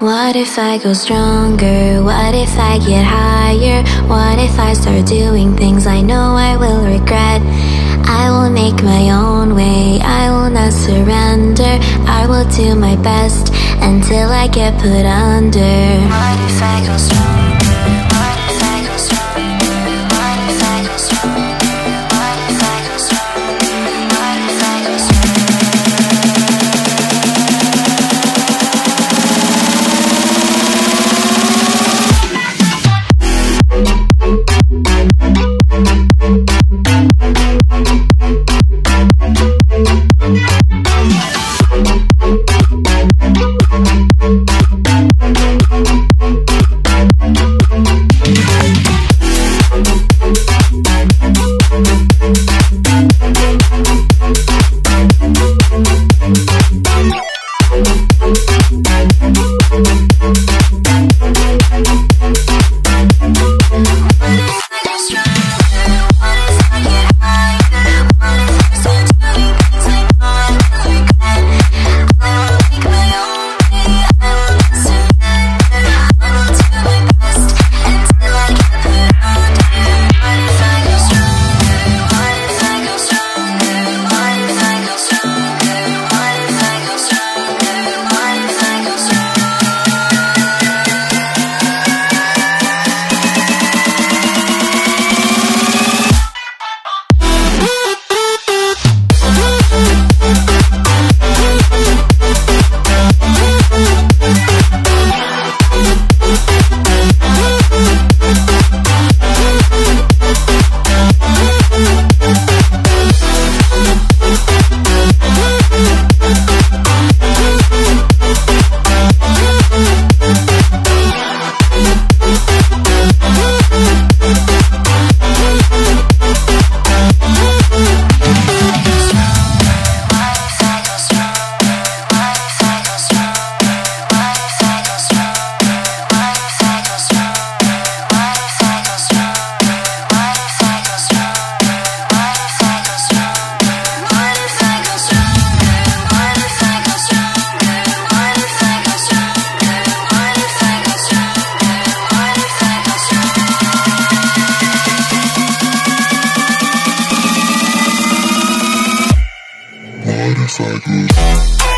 What if I go stronger? What if I get higher? What if I start doing things I know I will regret? I will make my own way, I will not surrender. I will do my best until I get put under. What if I go stronger? dance like me.